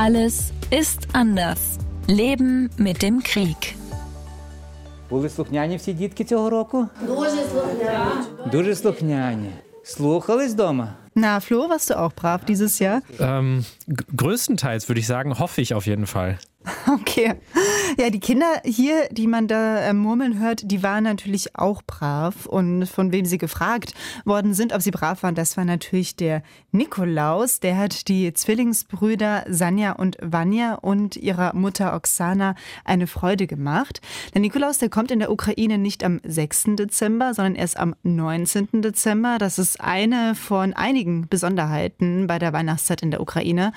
Alles ist anders. Leben mit dem Krieg. Були слухняні всі дітки цього року? Дуже слухняні. Дуже слухняні. Слухались вдома? Na, Flo, warst du auch brav dieses Jahr? Ähm, größtenteils würde ich sagen, hoffe ich auf jeden Fall. Okay. Ja, die Kinder hier, die man da äh, murmeln hört, die waren natürlich auch brav. Und von wem sie gefragt worden sind, ob sie brav waren, das war natürlich der Nikolaus. Der hat die Zwillingsbrüder Sanja und Vanya und ihrer Mutter Oksana eine Freude gemacht. Der Nikolaus, der kommt in der Ukraine nicht am 6. Dezember, sondern erst am 19. Dezember. Das ist eine von einigen Besonderheiten bei der Weihnachtszeit in der Ukraine.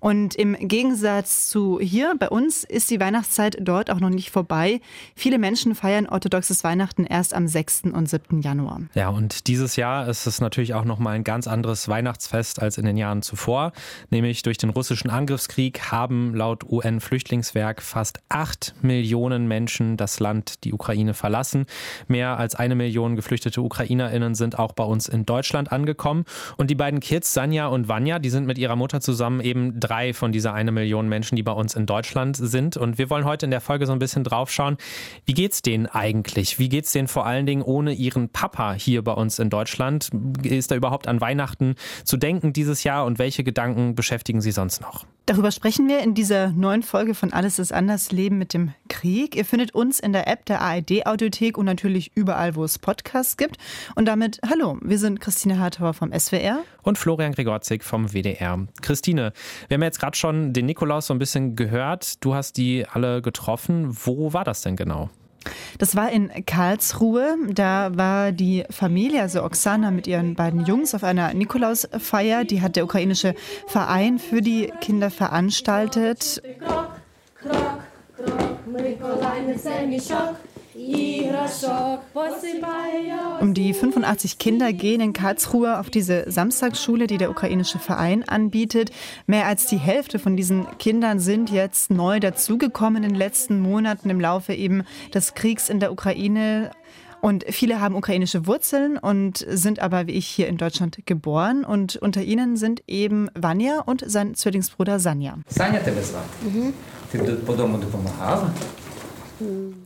Und im Gegensatz zu hier bei uns ist die Weihnachtszeit dort auch noch nicht vorbei. Viele Menschen feiern orthodoxes Weihnachten erst am 6. und 7. Januar. Ja, und dieses Jahr ist es natürlich auch noch mal ein ganz anderes Weihnachtsfest als in den Jahren zuvor. Nämlich durch den russischen Angriffskrieg haben laut UN-Flüchtlingswerk fast acht Millionen Menschen das Land, die Ukraine, verlassen. Mehr als eine Million geflüchtete UkrainerInnen sind auch bei uns in Deutschland angekommen. Und die beiden Kids, Sanja und Vanya, die sind mit ihrer Mutter zusammen eben drei von dieser eine Million Menschen, die bei uns in Deutschland sind. Und wir wollen heute in der Folge so ein bisschen drauf schauen, wie geht's denen eigentlich? Wie geht's denen vor allen Dingen ohne ihren Papa hier bei uns in Deutschland? Ist da überhaupt an Weihnachten zu denken dieses Jahr und welche Gedanken beschäftigen sie sonst noch? Darüber sprechen wir in dieser neuen Folge von Alles ist anders Leben mit dem Krieg. Ihr findet uns in der App der ARD Audiothek und natürlich überall, wo es Podcasts gibt. Und damit hallo, wir sind Christine Hartauer vom SWR und Florian Gregorzig vom WDR. Christine, wir haben jetzt gerade schon den Nikolaus so ein bisschen gehört. Du hast die alle getroffen. Wo war das denn genau? Das war in Karlsruhe. Da war die Familie, also Oksana mit ihren beiden Jungs, auf einer Nikolausfeier. Die hat der ukrainische Verein für die Kinder veranstaltet. Um die 85 Kinder gehen in Karlsruhe auf diese Samstagsschule, die der ukrainische Verein anbietet. Mehr als die Hälfte von diesen Kindern sind jetzt neu dazugekommen in den letzten Monaten im Laufe eben des Kriegs in der Ukraine. Und viele haben ukrainische Wurzeln und sind aber wie ich hier in Deutschland geboren. Und unter ihnen sind eben Vanya und sein Zwillingsbruder Sanja. Sanja, mhm. ty po domu pomagała?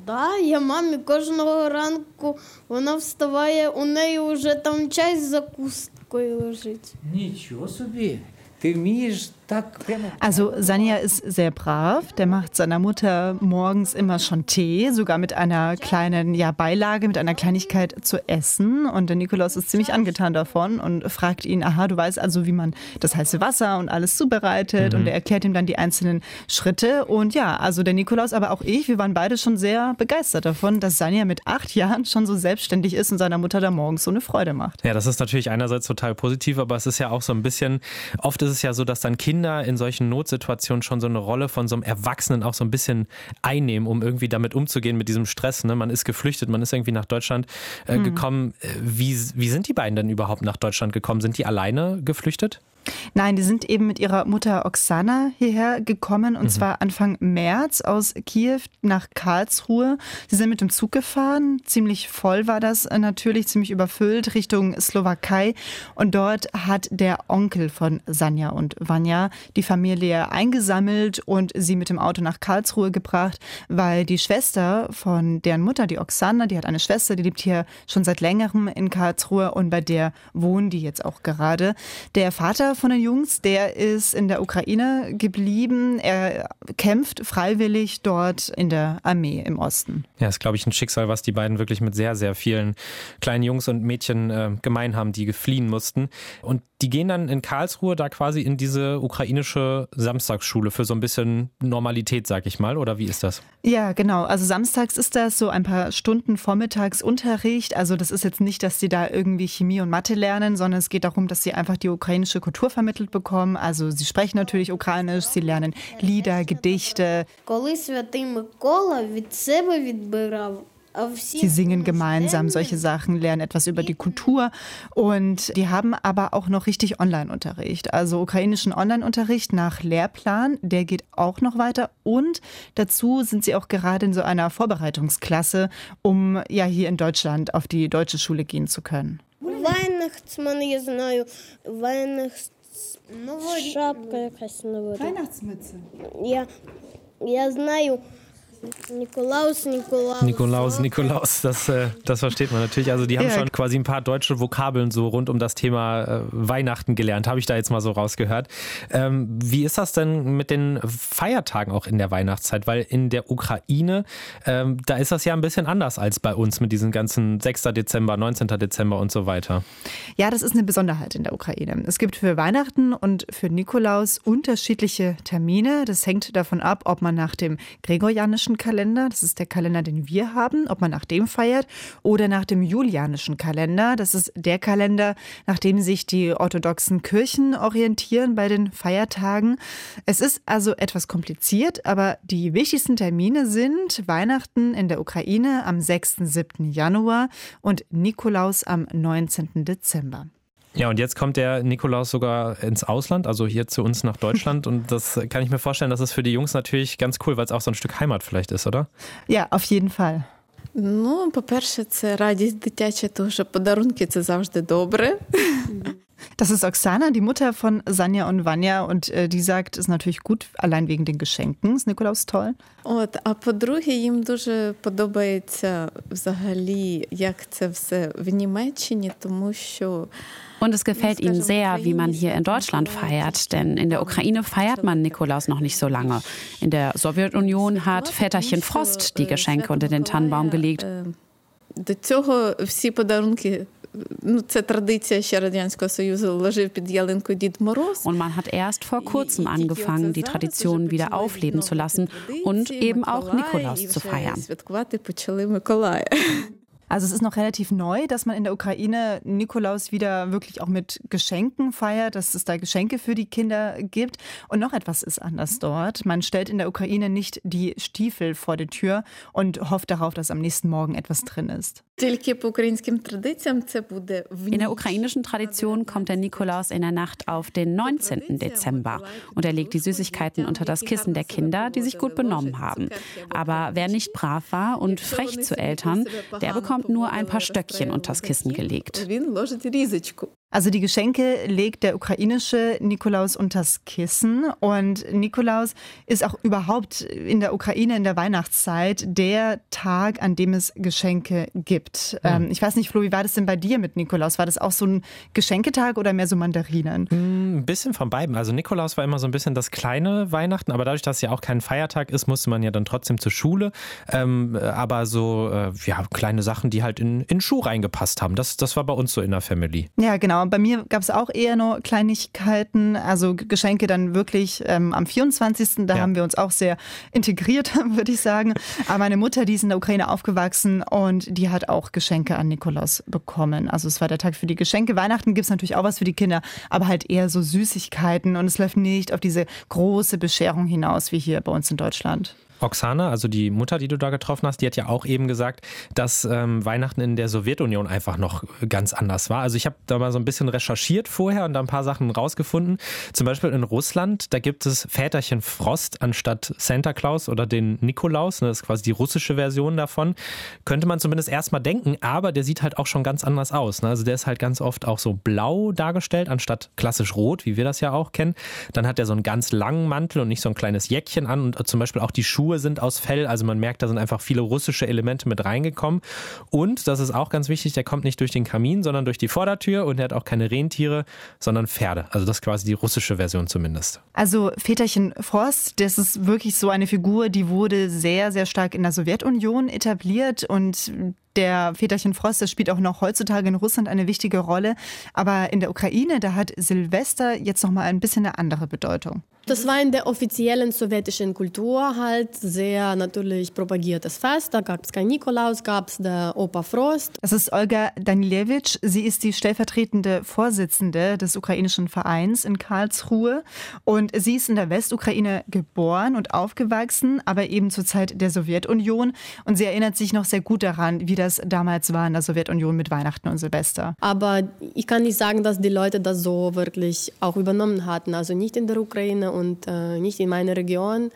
Да, я мамі кожного ранку вона вставає, у неї вже там чай з закусткою лежить. Нічого собі. Ти вмієш. Also Sanja ist sehr brav. Der macht seiner Mutter morgens immer schon Tee, sogar mit einer kleinen ja, Beilage, mit einer Kleinigkeit zu essen. Und der Nikolaus ist ziemlich angetan davon und fragt ihn, aha, du weißt also, wie man das heiße Wasser und alles zubereitet. Und er erklärt ihm dann die einzelnen Schritte. Und ja, also der Nikolaus, aber auch ich, wir waren beide schon sehr begeistert davon, dass Sanja mit acht Jahren schon so selbstständig ist und seiner Mutter da morgens so eine Freude macht. Ja, das ist natürlich einerseits total positiv, aber es ist ja auch so ein bisschen, oft ist es ja so, dass dann Kinder in solchen Notsituationen schon so eine Rolle von so einem Erwachsenen auch so ein bisschen einnehmen, um irgendwie damit umzugehen mit diesem Stress. Ne? Man ist geflüchtet, man ist irgendwie nach Deutschland äh, gekommen. Äh, Wie, wie sind die beiden denn überhaupt nach Deutschland gekommen? Sind die alleine geflüchtet? Nein, die sind eben mit ihrer Mutter Oksana hierher gekommen und zwar Anfang März aus Kiew nach Karlsruhe. Sie sind mit dem Zug gefahren. Ziemlich voll war das äh, natürlich, ziemlich überfüllt Richtung Slowakei. Und dort hat der Onkel von Sanja und Vanya die Familie eingesammelt und sie mit dem Auto nach Karlsruhe gebracht, weil die Schwester von deren Mutter, die Oksana, die hat eine Schwester, die lebt hier schon seit längerem in Karlsruhe und bei der wohnen die jetzt auch gerade. Der Vater von den Jungs, der ist in der Ukraine geblieben. Er kämpft freiwillig dort in der Armee im Osten. Ja, ist, glaube ich, ein Schicksal, was die beiden wirklich mit sehr, sehr vielen kleinen Jungs und Mädchen äh, gemein haben, die fliehen mussten. Und die gehen dann in Karlsruhe da quasi in diese ukrainische Samstagsschule für so ein bisschen Normalität, sag ich mal. Oder wie ist das? Ja, genau. Also samstags ist das so ein paar Stunden Vormittagsunterricht. Also das ist jetzt nicht, dass sie da irgendwie Chemie und Mathe lernen, sondern es geht darum, dass sie einfach die ukrainische Kultur vermittelt bekommen. Also sie sprechen natürlich ukrainisch, sie lernen Lieder, Gedichte, Коли святий Микола від себе відбирав, а всі Sie singen gemeinsam solche Sachen, lernen etwas über die Kultur und die haben aber auch noch richtig Online-Unterricht. Also ukrainischen Online-Unterricht nach Lehrplan, der geht auch noch weiter und dazu sind sie auch gerade in so einer Vorbereitungsklasse, um ja hier in Deutschland auf die deutsche Schule gehen zu können. Weihnachtsmann, я знаю, Weihnachtsmann Шапка якась новорічна. Weihnachtsmütze. Я, я знаю. Nikolaus, Nikolaus. Nikolaus, Nikolaus, das, äh, das versteht man natürlich. Also die haben Ja. schon quasi ein paar deutsche Vokabeln so rund um das Thema äh, Weihnachten gelernt, habe ich da jetzt mal so rausgehört. Ähm, wie ist das denn mit den Feiertagen auch in der Weihnachtszeit? Weil in der Ukraine, ähm, da ist das ja ein bisschen anders als bei uns mit diesen ganzen 6. Dezember, 19. Dezember und so weiter. Ja, das ist eine Besonderheit in der Ukraine. Es gibt für Weihnachten und für Nikolaus unterschiedliche Termine. Das hängt davon ab, ob man nach dem gregorianischen Kalender, das ist der Kalender, den wir haben, ob man nach dem feiert, oder nach dem julianischen Kalender. Das ist der Kalender, nach dem sich die orthodoxen Kirchen orientieren bei den Feiertagen. Es ist also etwas kompliziert, aber die wichtigsten Termine sind Weihnachten in der Ukraine am 6. 7. Januar und Nikolaus am 19. Dezember. Ja, und jetzt kommt der Nikolaus sogar ins Ausland, also hier zu uns nach Deutschland. Und das kann ich mir vorstellen, das ist für die Jungs natürlich ganz cool, weil es auch so ein Stück Heimat vielleicht ist, oder? Ja, auf jeden Fall. Ну, по-перше, це радість дитяча, тому що подарунки це завжди добре. Das ist Oksana, die Mutter von Sanja und Vanya. Und äh, die sagt, es ist natürlich gut, allein wegen den Geschenken. Ist Nikolaus toll? От, а по-друге, їм дуже подобається взагалі, як це все в Німеччині, тому що Und es gefällt ihnen sehr, wie man hier in Deutschland feiert, denn in der Ukraine feiert man Nikolaus noch nicht so lange. In der Sowjetunion hat Väterchen Frost die Geschenke unter den Tannenbaum gelegt. Е, До цього всі подарунки, ну це традиція ще Радянського Союзу, ложив під ялинку Дід Мороз. Und man hat erst vor kurzem angefangen, die Tradition wieder aufleben zu lassen und eben auch Nikolaus zu feiern. Святкувати почали Миколая. Also es ist noch relativ neu, dass man in der Ukraine Nikolaus wieder wirklich auch mit Geschenken feiert, dass es da Geschenke für die Kinder gibt. Und noch etwas ist anders dort. Man stellt in der Ukraine nicht die Stiefel vor die Tür und hofft darauf, dass am nächsten Morgen etwas drin ist. In der ukrainischen Tradition kommt der Nikolaus in der Nacht auf den 19. Dezember und er legt die Süßigkeiten unter das Kissen der Kinder, die sich gut benommen haben. Aber wer nicht brav war und frech zu Eltern, der bekommt nur ein paar Stöckchen unter das Kissen gelegt. Also die Geschenke legt der ukrainische Nikolaus unters Kissen und Nikolaus ist auch überhaupt in der Ukraine in der Weihnachtszeit der Tag, an dem es Geschenke gibt. Ja. Ähm, ich weiß nicht, Flo, wie war das denn bei dir mit Nikolaus? War das auch so ein Geschenketag oder mehr so Mandarinen? Mm, ein bisschen von beiden. Also Nikolaus war immer so ein bisschen das kleine Weihnachten, aber dadurch, dass es ja auch kein Feiertag ist, musste man ja dann trotzdem zur Schule. Ähm, aber so äh, ja, kleine Sachen, die halt in, in Schuh reingepasst haben. Das, das war bei uns so in der Family. Ja, genau. Bei mir gab es auch eher nur Kleinigkeiten, also Geschenke dann wirklich ähm, am 24. Da Ja. haben wir uns auch sehr integriert, würde ich sagen. Aber meine Mutter, die ist in der Ukraine aufgewachsen und die hat auch Geschenke an Nikolaus bekommen. Also es war der Tag für die Geschenke. Weihnachten gibt es natürlich auch was für die Kinder, aber halt eher so Süßigkeiten und es läuft nicht auf diese große Bescherung hinaus wie hier bei uns in Deutschland. Oksana, also die Mutter, die du da getroffen hast, die hat ja auch eben gesagt, dass ähm, Weihnachten in der Sowjetunion einfach noch ganz anders war. Also ich habe da mal so ein bisschen recherchiert vorher und da ein paar Sachen rausgefunden. Zum Beispiel in Russland, da gibt es Väterchen Frost anstatt Santa Claus oder den Nikolaus. Ne, das ist quasi die russische Version davon. Könnte man zumindest erstmal denken, aber der sieht halt auch schon ganz anders aus. Ne? Also der ist halt ganz oft auch so blau dargestellt, anstatt klassisch rot, wie wir das ja auch kennen. Dann hat er so einen ganz langen Mantel und nicht so ein kleines Jäckchen an und zum Beispiel auch die Schuhe sind aus Fell. Also man merkt, da sind einfach viele russische Elemente mit reingekommen. Und, das ist auch ganz wichtig, der kommt nicht durch den Kamin, sondern durch die Vordertür und er hat auch keine Rentiere, sondern Pferde. Also das ist quasi die russische Version zumindest. Also Väterchen Frost, das ist wirklich so eine Figur, die wurde sehr, sehr stark in der Sowjetunion etabliert und der Väterchen Frost, das spielt auch noch heutzutage in Russland eine wichtige Rolle. Aber in der Ukraine, da hat Silvester jetzt nochmal ein bisschen eine andere Bedeutung. Das war in der offiziellen sowjetischen Kultur halt sehr natürlich propagiertes Fest. Da gab es kein Nikolaus, gab es der Opa Frost. Das ist Olga Danilewitsch. Sie ist die stellvertretende Vorsitzende des ukrainischen Vereins in Karlsruhe. Und sie ist in der Westukraine geboren und aufgewachsen, aber eben zur Zeit der Sowjetunion. Und sie erinnert sich noch sehr gut daran, wie das damals war in der Sowjetunion mit Weihnachten und Silvester. Aber ich kann nicht sagen, dass die Leute das so wirklich auch übernommen hatten. Also nicht in der Ukraine und äh, nicht in meiner Region.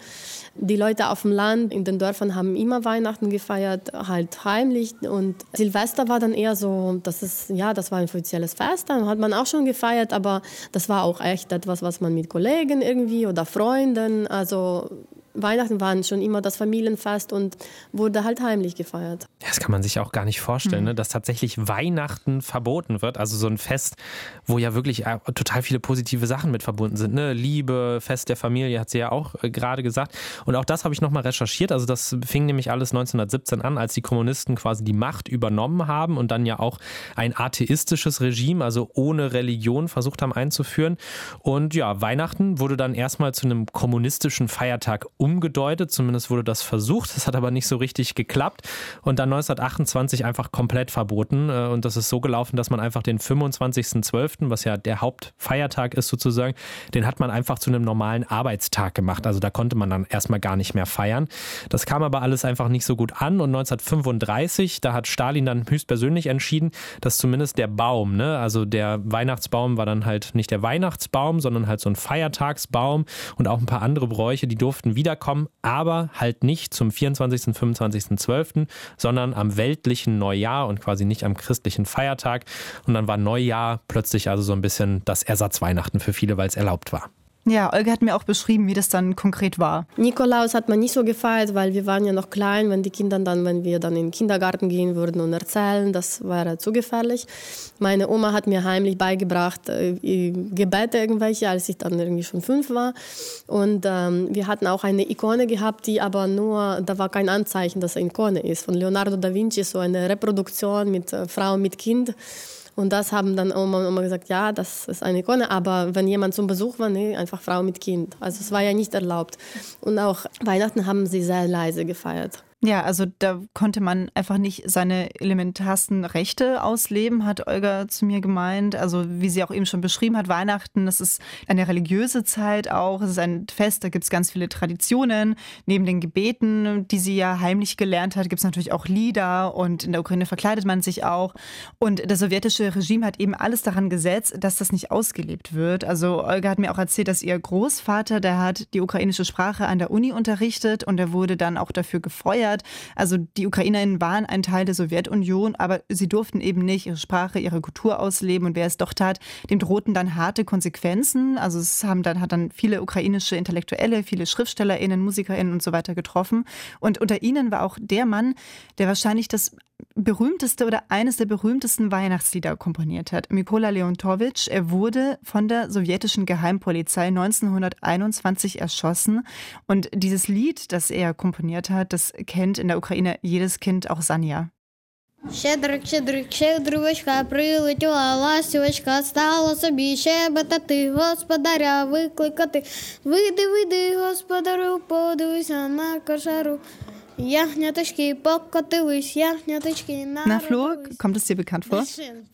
Die Leute auf dem Land, in den Dörfern haben immer Weihnachten gefeiert, halt heimlich. Und Silvester war dann eher so, das ist, ja, das war ein offizielles Fest, dann hat man auch schon gefeiert, aber das war auch echt etwas, was man mit Kollegen irgendwie oder Freunden, also Weihnachten waren schon immer das Familienfest und wurde halt heimlich gefeiert. Das kann man sich auch gar nicht vorstellen, mhm. ne? dass tatsächlich Weihnachten verboten wird. Also so ein Fest, wo ja wirklich äh, total viele positive Sachen mit verbunden sind. Ne? Liebe, Fest der Familie, hat sie ja auch äh, gerade gesagt. Und auch das habe ich nochmal recherchiert. Also das fing nämlich alles 1917 an, als die Kommunisten quasi die Macht übernommen haben und dann ja auch ein atheistisches Regime, also ohne Religion, versucht haben einzuführen. Und ja, Weihnachten wurde dann erstmal zu einem kommunistischen Feiertag umgedeutet, zumindest wurde das versucht, das hat aber nicht so richtig geklappt und dann 1928 einfach komplett verboten äh, und das ist so gelaufen, dass man einfach den 25.12., was ja der Hauptfeiertag ist sozusagen, den hat man einfach zu einem normalen Arbeitstag gemacht, also da konnte man dann erstmal gar nicht mehr feiern. Das kam aber alles einfach nicht so gut an und 1935, da hat Stalin dann höchstpersönlich entschieden, dass zumindest der Baum, ne, also der Weihnachtsbaum war dann halt nicht der Weihnachtsbaum, sondern halt so ein Feiertagsbaum und auch ein paar andere Bräuche, die durften wieder wiederkommen, aber halt nicht zum 24. und 25.12., sondern am weltlichen Neujahr und quasi nicht am christlichen Feiertag. Und dann war Neujahr plötzlich also so ein bisschen das Ersatzweihnachten für viele, weil es erlaubt war. Ja, Olga hat mir auch beschrieben, wie das dann konkret war. Nikolaus hat man nicht so gefeiert, weil wir waren ja noch klein, wenn die Kinder dann, wenn wir dann in den Kindergarten gehen würden und erzählen, das wäre zu gefährlich. Meine Oma hat mir heimlich beigebracht, äh, Gebete irgendwelche, als ich dann irgendwie schon fünf war. Und ähm, wir hatten auch eine Ikone gehabt, die aber nur, da war kein Anzeichen, dass eine Ikone ist. Von Leonardo da Vinci, so eine Reproduktion mit äh, Frau mit Kind. Und das haben dann Oma und Oma gesagt, ja, das ist eine Ikone, aber wenn jemand zum Besuch war, nee, einfach Frau mit Kind. Also es war ja nicht erlaubt. Und auch Weihnachten haben sie sehr leise gefeiert. Ja, also da konnte man einfach nicht seine elementarsten Rechte ausleben, hat Olga zu mir gemeint. Also wie sie auch eben schon beschrieben hat, Weihnachten, das ist eine religiöse Zeit auch. Es ist ein Fest, da gibt es ganz viele Traditionen. Neben den Gebeten, die sie ja heimlich gelernt hat, gibt es natürlich auch Lieder und in der Ukraine verkleidet man sich auch. Und das sowjetische Regime hat eben alles daran gesetzt, dass das nicht ausgelebt wird. Also Olga hat mir auch erzählt, dass ihr Großvater, der hat die ukrainische Sprache an der Uni unterrichtet und er wurde dann auch dafür gefeuert gefeiert. Also die Ukrainerinnen waren ein Teil der Sowjetunion, aber sie durften eben nicht ihre Sprache, ihre Kultur ausleben. Und wer es doch tat, dem drohten dann harte Konsequenzen. Also es haben dann, hat dann viele ukrainische Intellektuelle, viele SchriftstellerInnen, MusikerInnen und so weiter getroffen. Und unter ihnen war auch der Mann, der wahrscheinlich das berühmteste oder eines der berühmtesten Weihnachtslieder komponiert hat. Mikola Leontowitsch. Er wurde von der sowjetischen Geheimpolizei 1921 erschossen. Und dieses Lied, das er komponiert hat, das kennt in der Ukraine jedes Kind, auch Sanja. Щедрик, щедрик, щедрівочка, прилетіла ластівочка, стала собі щебетати, господаря викликати. Вийди, вийди, господарю, подивися на кошару. Na, Flo, kommt es dir bekannt vor?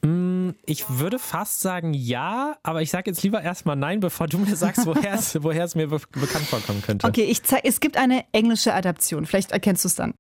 Mm, ich würde fast sagen ja, aber ich sage jetzt lieber erstmal nein, bevor du mir sagst, woher es, woher es mir bekannt vorkommen könnte. Okay, ich zeig, es gibt eine englische Adaption. Vielleicht erkennst du es dann.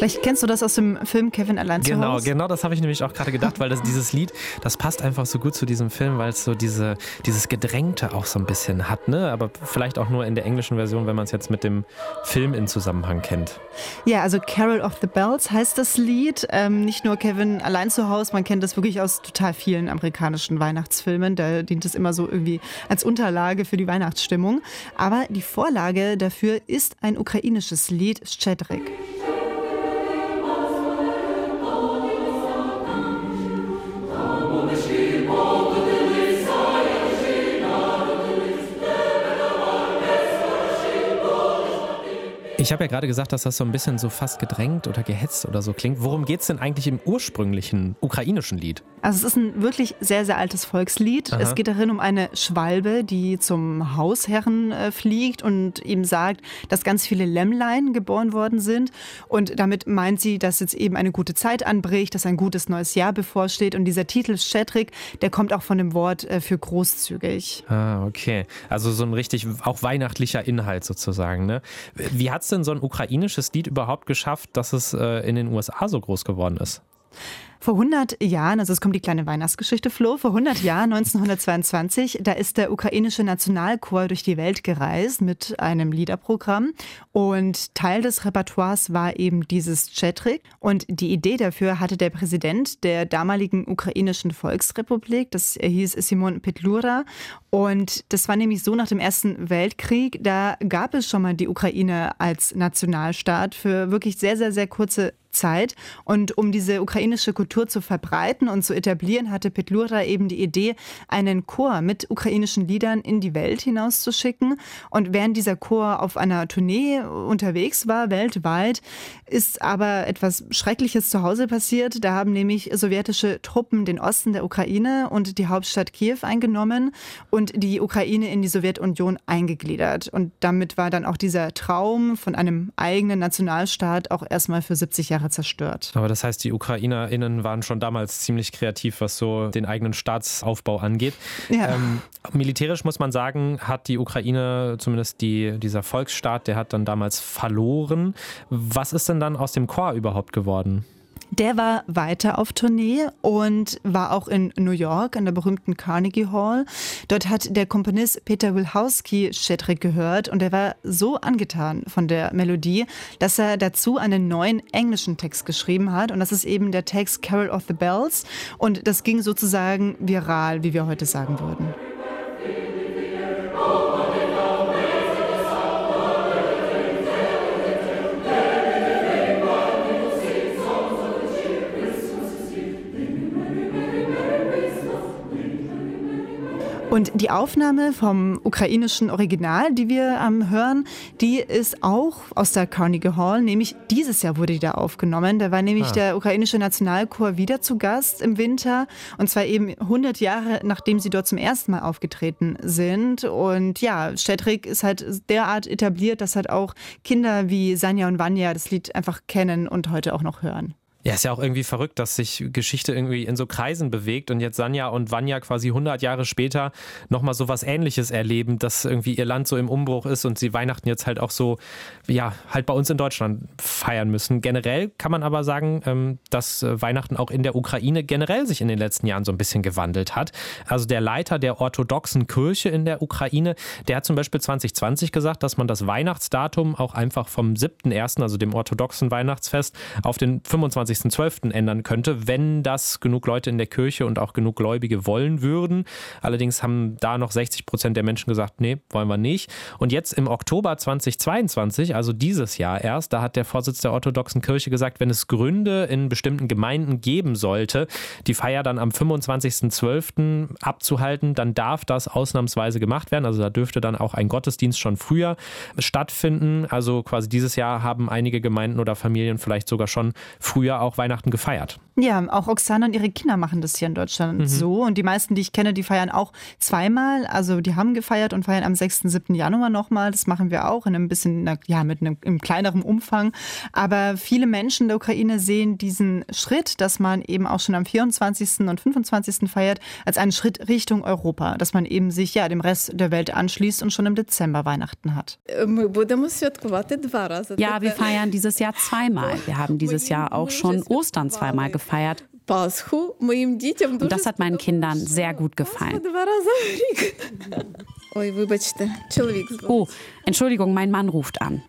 Vielleicht kennst du das aus dem Film Kevin allein genau, zu Hause. Genau, genau, das habe ich nämlich auch gerade gedacht, weil das, dieses Lied, das passt einfach so gut zu diesem Film, weil es so diese, dieses Gedrängte auch so ein bisschen hat, ne? Aber vielleicht auch nur in der englischen Version, wenn man es jetzt mit dem Film in Zusammenhang kennt. Ja, also Carol of the Bells heißt das Lied. Ähm, nicht nur Kevin allein zu Hause, man kennt das wirklich aus total vielen amerikanischen Weihnachtsfilmen. Da dient es immer so irgendwie als Unterlage für die Weihnachtsstimmung. Aber die Vorlage dafür ist ein ukrainisches Lied, Szczedrik. Ich habe ja gerade gesagt, dass das so ein bisschen so fast gedrängt oder gehetzt oder so klingt. Worum geht es denn eigentlich im ursprünglichen ukrainischen Lied? Also es ist ein wirklich sehr, sehr altes Volkslied. Aha. Es geht darin um eine Schwalbe, die zum Hausherren äh, fliegt und ihm sagt, dass ganz viele Lämmlein geboren worden sind. Und damit meint sie, dass jetzt eben eine gute Zeit anbricht, dass ein gutes neues Jahr bevorsteht. Und dieser Titel Schettrik, der kommt auch von dem Wort äh, für großzügig. Ah, okay. Also so ein richtig auch weihnachtlicher Inhalt sozusagen. Ne? Wie hat es denn so ein ukrainisches Lied überhaupt geschafft, dass es äh, in den USA so groß geworden ist? Vor 100 Jahren, also es kommt die kleine Weihnachtsgeschichte, Flo, vor 100 Jahren, 1922, da ist der ukrainische Nationalchor durch die Welt gereist mit einem Liederprogramm. Und Teil des Repertoires war eben dieses Chetrik und die Idee dafür hatte der Präsident der damaligen ukrainischen Volksrepublik, das hieß Simon Petlura. Und das war nämlich so nach dem Ersten Weltkrieg, da gab es schon mal die Ukraine als Nationalstaat für wirklich sehr, sehr, sehr kurze Zeit. Und um diese ukrainische Kultur zu verbreiten und zu etablieren, hatte Petlura eben die Idee, einen Chor mit ukrainischen Liedern in die Welt hinauszuschicken. Und während dieser Chor auf einer Tournee unterwegs war, weltweit, ist aber etwas Schreckliches zu Hause passiert. Da haben nämlich sowjetische Truppen den Osten der Ukraine und die Hauptstadt Kiew eingenommen und die Ukraine in die Sowjetunion eingegliedert. Und damit war dann auch dieser Traum von einem eigenen Nationalstaat auch erstmal für 70 Jahre zerstört. Aber das heißt, die UkrainerInnen waren schon damals ziemlich kreativ, was so den eigenen Staatsaufbau angeht. Ja. Ähm, militärisch muss man sagen, hat die Ukraine, zumindest die, dieser Volksstaat, der hat dann damals verloren. Was ist dann aus dem Chor überhaupt geworden? Der war weiter auf Tournee und war auch in New York an der berühmten Carnegie Hall. Dort hat der Komponist Peter Wilhowski Shetrick gehört und er war so angetan von der Melodie, dass er dazu einen neuen englischen Text geschrieben hat und das ist eben der Text Carol of the Bells und das ging sozusagen viral, wie wir heute sagen würden. Und die Aufnahme vom ukrainischen Original, die wir ähm, hören, die ist auch aus der Carnegie Hall, nämlich dieses Jahr wurde die da aufgenommen. Da war nämlich ah. der ukrainische Nationalchor wieder zu Gast im Winter und zwar eben 100 Jahre nachdem sie dort zum ersten Mal aufgetreten sind. Und ja, Stedrik ist halt derart etabliert, dass halt auch Kinder wie Sanja und Vanya das Lied einfach kennen und heute auch noch hören. Ja, ist ja auch irgendwie verrückt, dass sich Geschichte irgendwie in so Kreisen bewegt und jetzt Sanja und Vanya quasi 100 Jahre später nochmal so was Ähnliches erleben, dass irgendwie ihr Land so im Umbruch ist und sie Weihnachten jetzt halt auch so, ja, halt bei uns in Deutschland feiern müssen. Generell kann man aber sagen, ähm, dass äh, Weihnachten auch in der Ukraine generell sich in den letzten Jahren so ein bisschen gewandelt hat. Also der Leiter der orthodoxen Kirche in der Ukraine, der hat zum Beispiel 2020 gesagt, dass man das Weihnachtsdatum auch einfach vom 7.1., also dem orthodoxen Weihnachtsfest, auf den 25 27.12. ändern könnte, wenn das genug Leute in der Kirche und auch genug Gläubige wollen würden. Allerdings haben da noch 60 Prozent der Menschen gesagt, nee, wollen wir nicht. Und jetzt im Oktober 2022, also dieses Jahr erst, da hat der Vorsitz der orthodoxen Kirche gesagt, wenn es Gründe in bestimmten Gemeinden geben sollte, die Feier dann am 25.12. abzuhalten, dann darf das ausnahmsweise gemacht werden. Also da dürfte dann auch ein Gottesdienst schon früher stattfinden. Also quasi dieses Jahr haben einige Gemeinden oder Familien vielleicht sogar schon früher auch Weihnachten gefeiert. Ja, auch Oksana und ihre Kinder machen das hier in Deutschland mhm. so. Und die meisten, die ich kenne, die feiern auch zweimal. Also die haben gefeiert und feiern am 6. 7. Januar nochmal. Das machen wir auch in einem bisschen, ja, mit einem, einem kleineren Umfang. Aber viele Menschen der Ukraine sehen diesen Schritt, dass man eben auch schon am 24. und 25. feiert, als einen Schritt Richtung Europa. Dass man eben sich ja dem Rest der Welt anschließt und schon im Dezember Weihnachten hat. Ja, wir feiern dieses Jahr zweimal. Wir haben dieses Jahr auch schon schon Ostern zweimal gefeiert. Und das hat meinen Kindern sehr gut gefallen. Oh, Entschuldigung, mein Mann ruft an.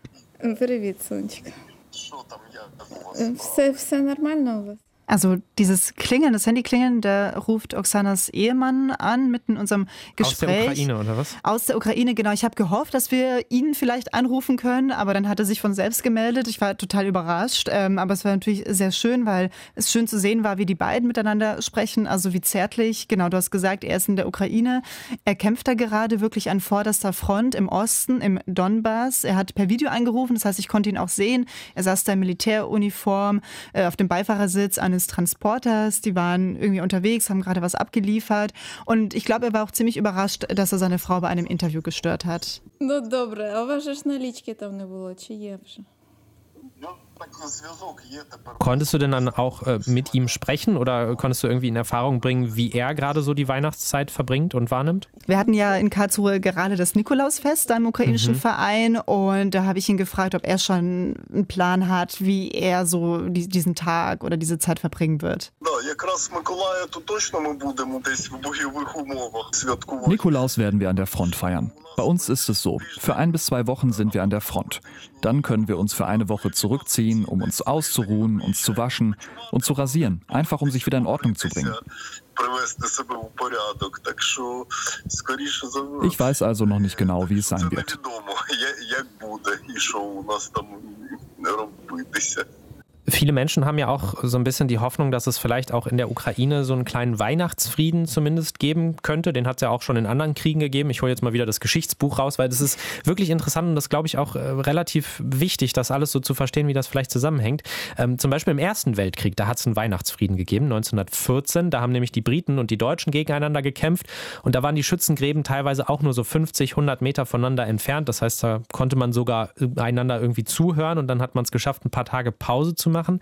Also dieses Klingeln, das Handyklingeln, da ruft Oksanas Ehemann an mitten in unserem Gespräch. Aus der Ukraine oder was? Aus der Ukraine, genau. Ich habe gehofft, dass wir ihn vielleicht anrufen können, aber dann hat er sich von selbst gemeldet. Ich war total überrascht, ähm, aber es war natürlich sehr schön, weil es schön zu sehen war, wie die beiden miteinander sprechen, also wie zärtlich. Genau, du hast gesagt, er ist in der Ukraine. Er kämpft da gerade wirklich an vorderster Front im Osten, im Donbass. Er hat per Video angerufen, das heißt, ich konnte ihn auch sehen. Er saß da in Militäruniform äh, auf dem Beifahrersitz eines eines Transporters. Die waren irgendwie unterwegs, haben gerade was abgeliefert. Und ich glaube, er war auch ziemlich überrascht, dass er seine Frau bei einem Interview gestört hat. Ну добре, а у вас же ж налічки там не було, чи є вже? Konntest du denn dann auch äh, mit ihm sprechen oder konntest du irgendwie in Erfahrung bringen, wie er gerade so die Weihnachtszeit verbringt und wahrnimmt? Wir hatten ja in Karlsruhe gerade das Nikolausfest im ukrainischen mhm. Verein und da habe ich ihn gefragt, ob er schon einen Plan hat, wie er so die, diesen Tag oder diese Zeit verbringen wird. Nikolaus werden wir an der Front feiern. Bei uns ist es so, für ein bis zwei Wochen sind wir an der Front. Dann können wir uns für eine Woche zurückziehen, um uns auszuruhen, uns zu waschen und zu rasieren, einfach um sich wieder in Ordnung zu bringen. Ich weiß also noch nicht genau, wie es sein wird. Viele Menschen haben ja auch so ein bisschen die Hoffnung, dass es vielleicht auch in der Ukraine so einen kleinen Weihnachtsfrieden zumindest geben könnte. Den hat es ja auch schon in anderen Kriegen gegeben. Ich hole jetzt mal wieder das Geschichtsbuch raus, weil das ist wirklich interessant und das glaube ich auch äh, relativ wichtig, das alles so zu verstehen, wie das vielleicht zusammenhängt. Ähm, zum Beispiel im Ersten Weltkrieg, da hat es einen Weihnachtsfrieden gegeben, 1914. Da haben nämlich die Briten und die Deutschen gegeneinander gekämpft und da waren die Schützengräben teilweise auch nur so 50, 100 Meter voneinander entfernt. Das heißt, da konnte man sogar einander irgendwie zuhören und dann hat man es geschafft, ein paar Tage Pause zu machen machen.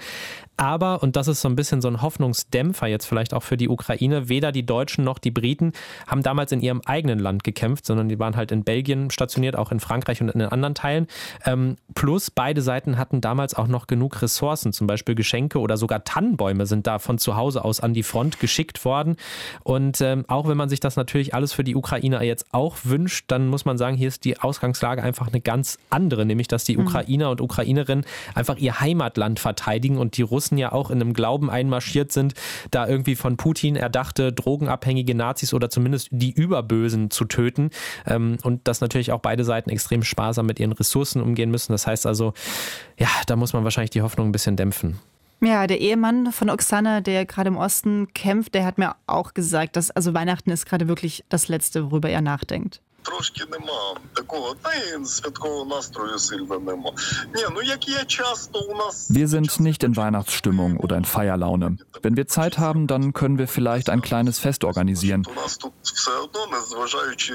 Aber, und das ist so ein bisschen so ein Hoffnungsdämpfer jetzt vielleicht auch für die Ukraine, weder die Deutschen noch die Briten haben damals in ihrem eigenen Land gekämpft, sondern die waren halt in Belgien stationiert, auch in Frankreich und in den anderen Teilen. Ähm, plus beide Seiten hatten damals auch noch genug Ressourcen, zum Beispiel Geschenke oder sogar Tannenbäume sind da von zu Hause aus an die Front geschickt worden. Und ähm, auch wenn man sich das natürlich alles für die Ukraine jetzt auch wünscht, dann muss man sagen, hier ist die Ausgangslage einfach eine ganz andere, nämlich dass die mhm. Ukrainer und Ukrainerinnen einfach ihr Heimatland verteidigen und die Russen ja auch in einem Glauben einmarschiert sind, da irgendwie von Putin erdachte drogenabhängige Nazis oder zumindest die Überbösen zu töten ähm, und dass natürlich auch beide Seiten extrem sparsam mit ihren Ressourcen umgehen müssen. Das heißt also, ja, da muss man wahrscheinlich die Hoffnung ein bisschen dämpfen. Ja, der Ehemann von Oksana, der gerade im Osten kämpft, der hat mir auch gesagt, dass also Weihnachten ist gerade wirklich das Letzte, worüber er nachdenkt. Трошки нема такого, та й святкового настрою сильно нема. Ні, ну як є часто у нас. Wir sind nicht in Weihnachtsstimmung oder in Feierlaune. Wenn wir Zeit haben, dann können wir vielleicht ein kleines Fest organisieren. У нас тут все одно, незважаючи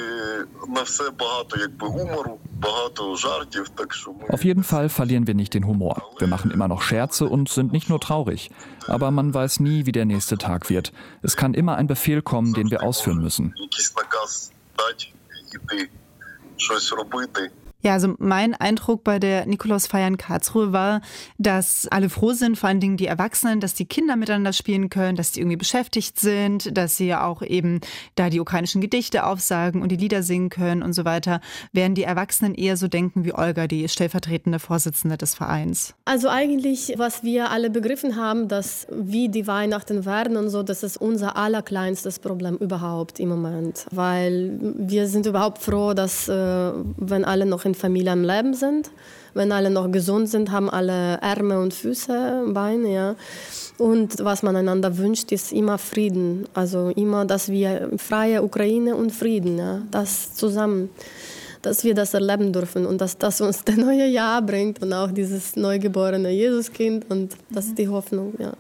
на все багато якби гумору, багато жартів, так що ми... Auf jeden Fall verlieren wir nicht den Humor. Wir machen immer noch Scherze und sind nicht nur traurig. Aber man weiß nie, wie der nächste Tag wird. Es kann immer ein Befehl kommen, den wir ausführen müssen. Якийсь наказ дать Іти, щось робити. Ja, also mein Eindruck bei der Nikolausfeier in Karlsruhe war, dass alle froh sind, vor allen Dingen die Erwachsenen, dass die Kinder miteinander spielen können, dass die irgendwie beschäftigt sind, dass sie ja auch eben da die ukrainischen Gedichte aufsagen und die Lieder singen können und so weiter, während die Erwachsenen eher so denken wie Olga, die stellvertretende Vorsitzende des Vereins. Also eigentlich, was wir alle begriffen haben, dass wie die Weihnachten werden und so, das ist unser allerkleinstes Problem überhaupt im Moment, weil wir sind überhaupt froh, dass äh, wenn alle noch in Familie am Leben sind. Wenn alle noch gesund sind, haben alle Arme und Füße, Beine, ja. Und was man einander wünscht, ist immer Frieden. Also immer, dass wir freie Ukraine und Frieden, ja, das zusammen, dass wir das erleben dürfen und dass das uns das neue Jahr bringt und auch dieses neugeborene Jesuskind und das ist die Hoffnung, ja.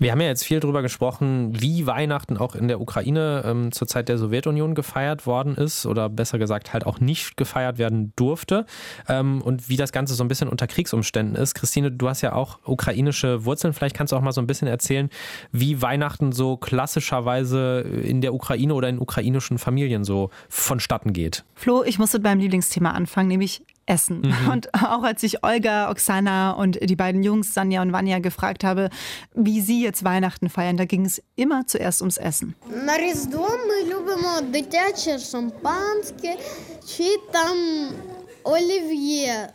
Wir haben ja jetzt viel darüber gesprochen, wie Weihnachten auch in der Ukraine ähm, zur Zeit der Sowjetunion gefeiert worden ist oder besser gesagt halt auch nicht gefeiert werden durfte ähm, und wie das Ganze so ein bisschen unter Kriegsumständen ist. Christine, du hast ja auch ukrainische Wurzeln. Vielleicht kannst du auch mal so ein bisschen erzählen, wie Weihnachten so klassischerweise in der Ukraine oder in ukrainischen Familien so vonstatten geht. Flo, ich musste beim Lieblingsthema anfangen, nämlich Essen. Mhm. Und auch als ich Olga, Oksana und die beiden Jungs, Sanja und Vanya, gefragt habe, wie sie jetzt Weihnachten feiern, da ging es immer zuerst ums Essen. На Різдво ми любимо дитяче шампанське чи там олів'є.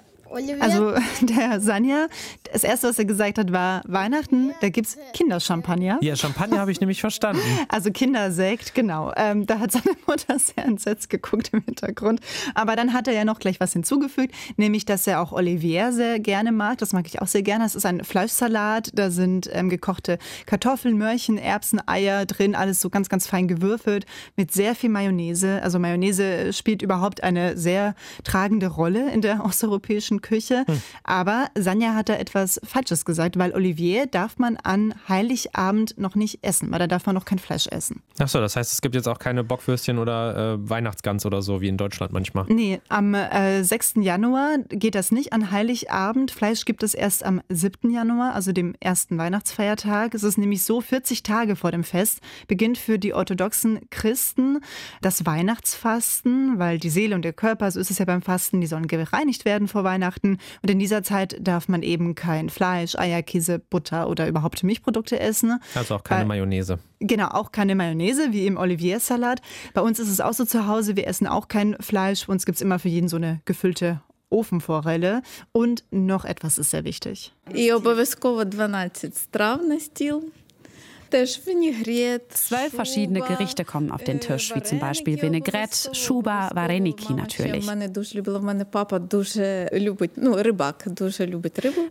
Also der Sanja, das erste, was er gesagt hat, war Weihnachten, da gibt es Kinderchampagner. Ja, Champagner habe ich nämlich verstanden. Also Kindersekt, genau. Ähm, da hat seine Mutter sehr entsetzt geguckt im Hintergrund. Aber dann hat er ja noch gleich was hinzugefügt, nämlich, dass er auch Olivier sehr gerne mag. Das mag ich auch sehr gerne. Das ist ein Fleischsalat, da sind ähm, gekochte Kartoffeln, Möhrchen, Erbsen, Eier drin, alles so ganz, ganz fein gewürfelt mit sehr viel Mayonnaise. Also Mayonnaise spielt überhaupt eine sehr tragende Rolle in der osteuropäischen Küche. Hm. Aber Sanja hat da etwas Falsches gesagt, weil Olivier darf man an Heiligabend noch nicht essen, weil da darf man noch kein Fleisch essen. Ach so, das heißt, es gibt jetzt auch keine Bockwürstchen oder äh, Weihnachtsgans oder so wie in Deutschland manchmal. Nee, am äh, 6. Januar geht das nicht an Heiligabend. Fleisch gibt es erst am 7. Januar, also dem ersten Weihnachtsfeiertag. Es ist nämlich so, 40 Tage vor dem Fest beginnt für die orthodoxen Christen das Weihnachtsfasten, weil die Seele und der Körper, so ist es ja beim Fasten, die sollen gereinigt werden vor Weihnachten. Und in dieser Zeit darf man eben kein Fleisch, Eier, Käse, Butter oder überhaupt Milchprodukte essen. Also auch keine weil, Mayonnaise. Genau, auch keine Mayonnaise, wie im Olivier-Salat. Bei uns ist es auch so zu Hause, wir essen auch kein Fleisch. Bei uns gibt es immer für jeden so eine gefüllte Ofenforelle. Und noch etwas ist sehr wichtig. І обов'язково 12 страв на стіл. Zwölf verschiedene Gerichte kommen auf den Tisch, wie zum Beispiel Vinaigrette, Schuba, Vareniki natürlich.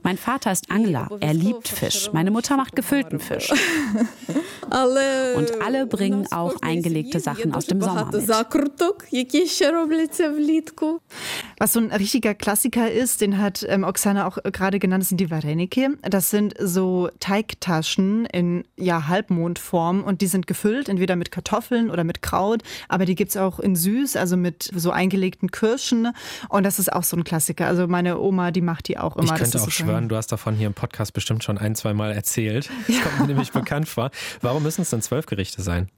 Mein Vater ist Angler, er liebt Fisch. Meine Mutter macht gefüllten Fisch. Und alle bringen auch eingelegte Sachen aus dem Sommer mit. Was so ein richtiger Klassiker ist, den hat ähm, Oksana auch gerade genannt, das sind die Vareniki. Das sind so Teigtaschen in ja, Halbmondform und die sind gefüllt, entweder mit Kartoffeln oder mit Kraut, aber die gibt es auch in süß, also mit so eingelegten Kirschen und das ist auch so ein Klassiker. Also meine Oma, die macht die auch immer. Ich könnte auch schwören, du hast davon hier im Podcast bestimmt schon ein, zwei Mal erzählt. Das ja. kommt mir nämlich bekannt vor. Warum müssen es denn zwölf Gerichte sein?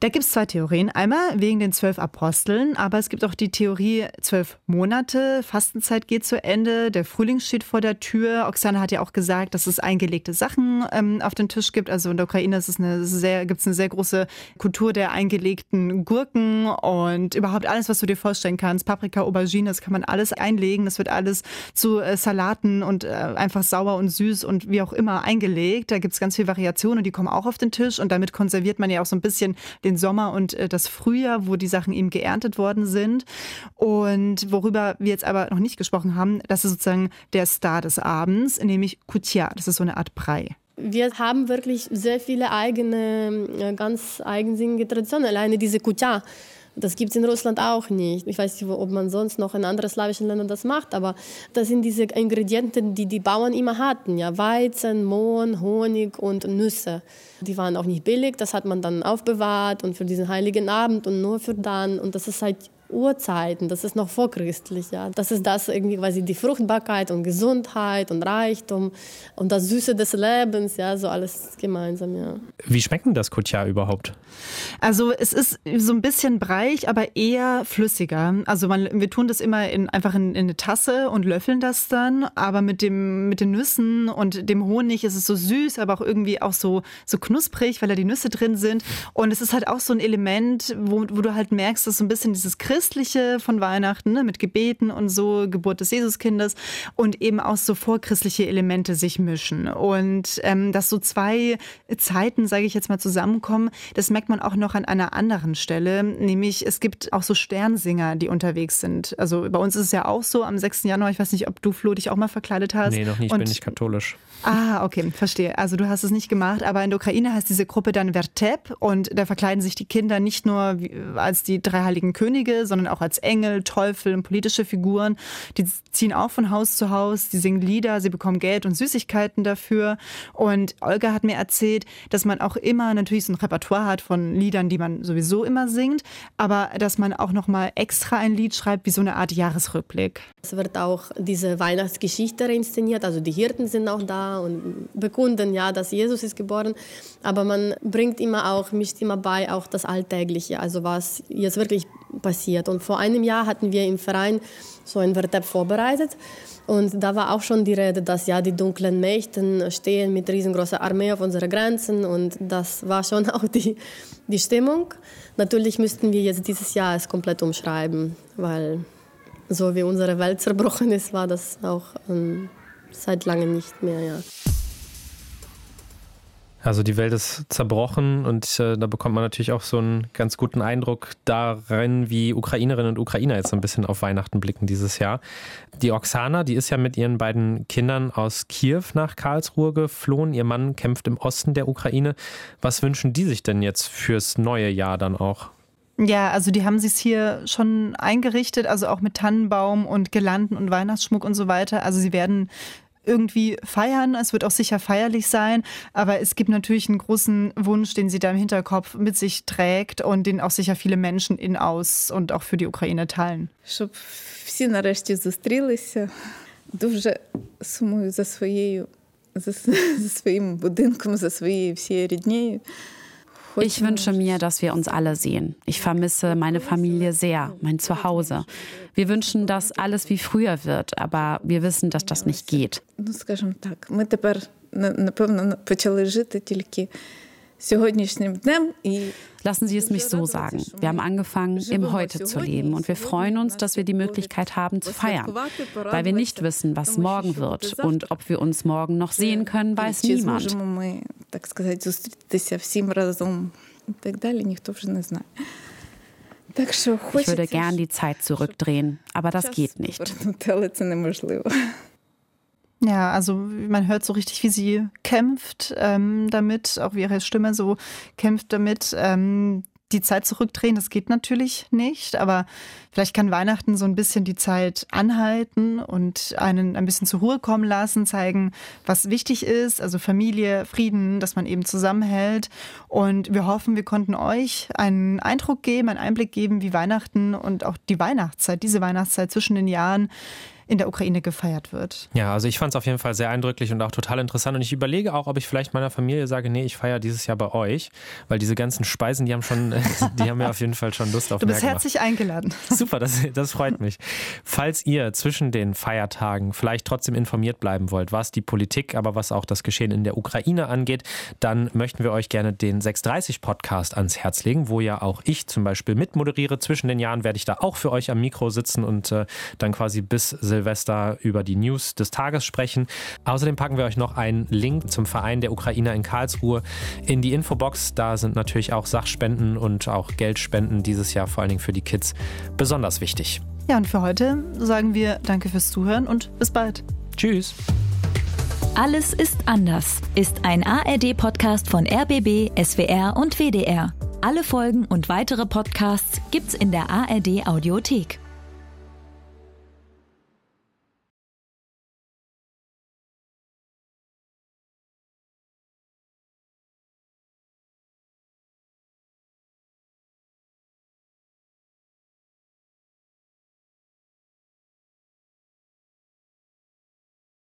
Da gibt es zwei Theorien. Einmal wegen den zwölf Aposteln, aber es gibt auch die Theorie zwölf Monate, Fastenzeit geht zu Ende, der Frühling steht vor der Tür. Oksana hat ja auch gesagt, dass es eingelegte Sachen ähm, auf den Tisch gibt. Also in der Ukraine ist es eine sehr, gibt eine sehr große Kultur der eingelegten Gurken und überhaupt alles, was du dir vorstellen kannst. Paprika, Aubergine, das kann man alles einlegen. Das wird alles zu äh, Salaten und äh, einfach sauer und süß und wie auch immer eingelegt. Da gibt es ganz viel Variation und die kommen auch auf den Tisch und damit konserviert man ja auch so ein bisschen den Sommer und äh, das Frühjahr, wo die Sachen eben geerntet worden sind. Und worüber wir jetzt aber noch nicht gesprochen haben, das ist sozusagen der Star des Abends, nämlich Kutia. Das ist so eine Art Brei. Wir haben wirklich sehr viele eigene, äh, ganz eigensinnige Traditionen. Alleine diese Kutia das gibt es in Russland auch nicht. Ich weiß nicht, ob man sonst noch in anderen slawischen Ländern das macht, aber das sind diese Ingredienten, die die Bauern immer hatten. Ja, Weizen, Mohn, Honig und Nüsse. Die waren auch nicht billig, das hat man dann aufbewahrt und für diesen heiligen Abend und nur für dann. Und das ist halt Urzeiten, das ist noch vorchristlich. Ja. Das ist das irgendwie quasi die Fruchtbarkeit und Gesundheit und Reichtum und das Süße des Lebens, ja, so alles gemeinsam. Ja. Wie schmeckt denn das Kutja überhaupt? Also es ist so ein bisschen breich, aber eher flüssiger. Also man, wir tun das immer in, einfach in, in, eine Tasse und löffeln das dann, aber mit, dem, mit den Nüssen und dem Honig ist es so süß, aber auch irgendwie auch so, so knusprig, weil da die Nüsse drin sind. Und es ist halt auch so ein Element, wo, wo du halt merkst, dass so ein bisschen dieses Christ Christliche von Weihnachten, ne, mit Gebeten und so, Geburt des Jesuskindes und eben auch so vorchristliche Elemente sich mischen. Und ähm, dass so zwei Zeiten, sage ich jetzt mal, zusammenkommen, das merkt man auch noch an einer anderen Stelle, nämlich es gibt auch so Sternsinger, die unterwegs sind. Also bei uns ist es ja auch so, am 6. Januar, ich weiß nicht, ob du, Flo, dich auch mal verkleidet hast. Nee, noch nicht, und, bin nicht katholisch. Ah, okay, verstehe. Also du hast es nicht gemacht, aber in der Ukraine heißt diese Gruppe dann Vertep und da verkleiden sich die Kinder nicht nur als die drei heiligen Könige, sondern auch als Engel, Teufel und politische Figuren. Die ziehen auch von Haus zu Haus, die singen Lieder, sie bekommen Geld und Süßigkeiten dafür. Und Olga hat mir erzählt, dass man auch immer natürlich so ein Repertoire hat von Liedern, die man sowieso immer singt, aber dass man auch noch mal extra ein Lied schreibt, wie so eine Art Jahresrückblick. Es wird auch diese Weihnachtsgeschichte inszeniert, also die Hirten sind auch da und bekunden ja, dass Jesus ist geboren, aber man bringt immer auch, mischt immer bei auch das Alltägliche, also was jetzt wirklich passiert. Und vor einem Jahr hatten wir im Verein so ein Vertep vorbereitet. Und da war auch schon die Rede, dass ja die dunklen Mächten stehen mit riesengroßer Armee auf unseren Grenzen. Und das war schon auch die, die Stimmung. Natürlich müssten wir jetzt dieses Jahr es komplett umschreiben, weil so wie unsere Welt zerbrochen ist, war das auch ähm, seit langem nicht mehr, ja. Also die Welt ist zerbrochen und äh, da bekommt man natürlich auch so einen ganz guten Eindruck darin, wie Ukrainerinnen und Ukrainer jetzt so ein bisschen auf Weihnachten blicken dieses Jahr. Die Oksana, die ist ja mit ihren beiden Kindern aus Kiew nach Karlsruhe geflohen. Ihr Mann kämpft im Osten der Ukraine. Was wünschen die sich denn jetzt fürs neue Jahr dann auch? Ja, also die haben sich hier schon eingerichtet, also auch mit Tannenbaum und Girlanden und Weihnachtsschmuck und so weiter. Also sie werden irgendwie feiern. Es wird auch sicher feierlich sein, aber es gibt natürlich einen großen Wunsch, den sie da im Hinterkopf mit sich trägt und den auch sicher viele Menschen in aus und auch für die Ukraine teilen. Щоб всі нарешті зустрілися. Дуже сумую за своєю за, за своїм будинком, за своєю всією ріднею. Ich wünsche mir, dass wir uns alle sehen. Ich vermisse meine Familie sehr, mein Zuhause. Wir wünschen, dass alles wie früher wird, aber wir wissen, dass das nicht geht. Ну, скажімо так, ми тепер напевно почали жити тільки Lassen Sie es mich so sagen. Wir haben angefangen, im Heute zu leben und wir freuen uns, dass wir die Möglichkeit haben zu feiern. Weil wir nicht wissen, was morgen wird und ob wir uns morgen noch sehen können, weiß niemand. Ich würde gern die Zeit zurückdrehen, aber das geht nicht. Ja, also man hört so richtig, wie sie kämpft ähm, damit, auch wie ihre Stimme so kämpft damit. Ähm, die Zeit zurückdrehen, das geht natürlich nicht, aber vielleicht kann Weihnachten so ein bisschen die Zeit anhalten und einen ein bisschen zur Ruhe kommen lassen, zeigen, was wichtig ist, also Familie, Frieden, dass man eben zusammenhält. Und wir hoffen, wir konnten euch einen Eindruck geben, einen Einblick geben, wie Weihnachten und auch die Weihnachtszeit, diese Weihnachtszeit zwischen den Jahren in der Ukraine gefeiert wird. Ja, also ich fand es auf jeden Fall sehr eindrücklich und auch total interessant. Und ich überlege auch, ob ich vielleicht meiner Familie sage, nee, ich feiere dieses Jahr bei euch, weil diese ganzen Speisen, die haben schon, die haben mir auf jeden Fall schon Lust auf Du bist herzlich eingeladen. Super, das, das freut mich. Falls ihr zwischen den Feiertagen vielleicht trotzdem informiert bleiben wollt, was die Politik, aber was auch das Geschehen in der Ukraine angeht, dann möchten wir euch gerne den 630 Podcast ans Herz legen, wo ja auch ich zum Beispiel mitmoderiere. Zwischen den Jahren werde ich da auch für euch am Mikro sitzen und äh, dann quasi bis Silvester über die News des Tages sprechen. Außerdem packen wir euch noch einen Link zum Verein der Ukrainer in Karlsruhe in die Infobox. Da sind natürlich auch Sachspenden und auch Geldspenden dieses Jahr vor allen Dingen für die Kids besonders wichtig. Ja, und für heute sagen wir Danke fürs Zuhören und bis bald. Tschüss. Alles ist anders ist ein ARD-Podcast von RBB, SWR und WDR. Alle Folgen und weitere Podcasts gibt's in der ARD Audiothek.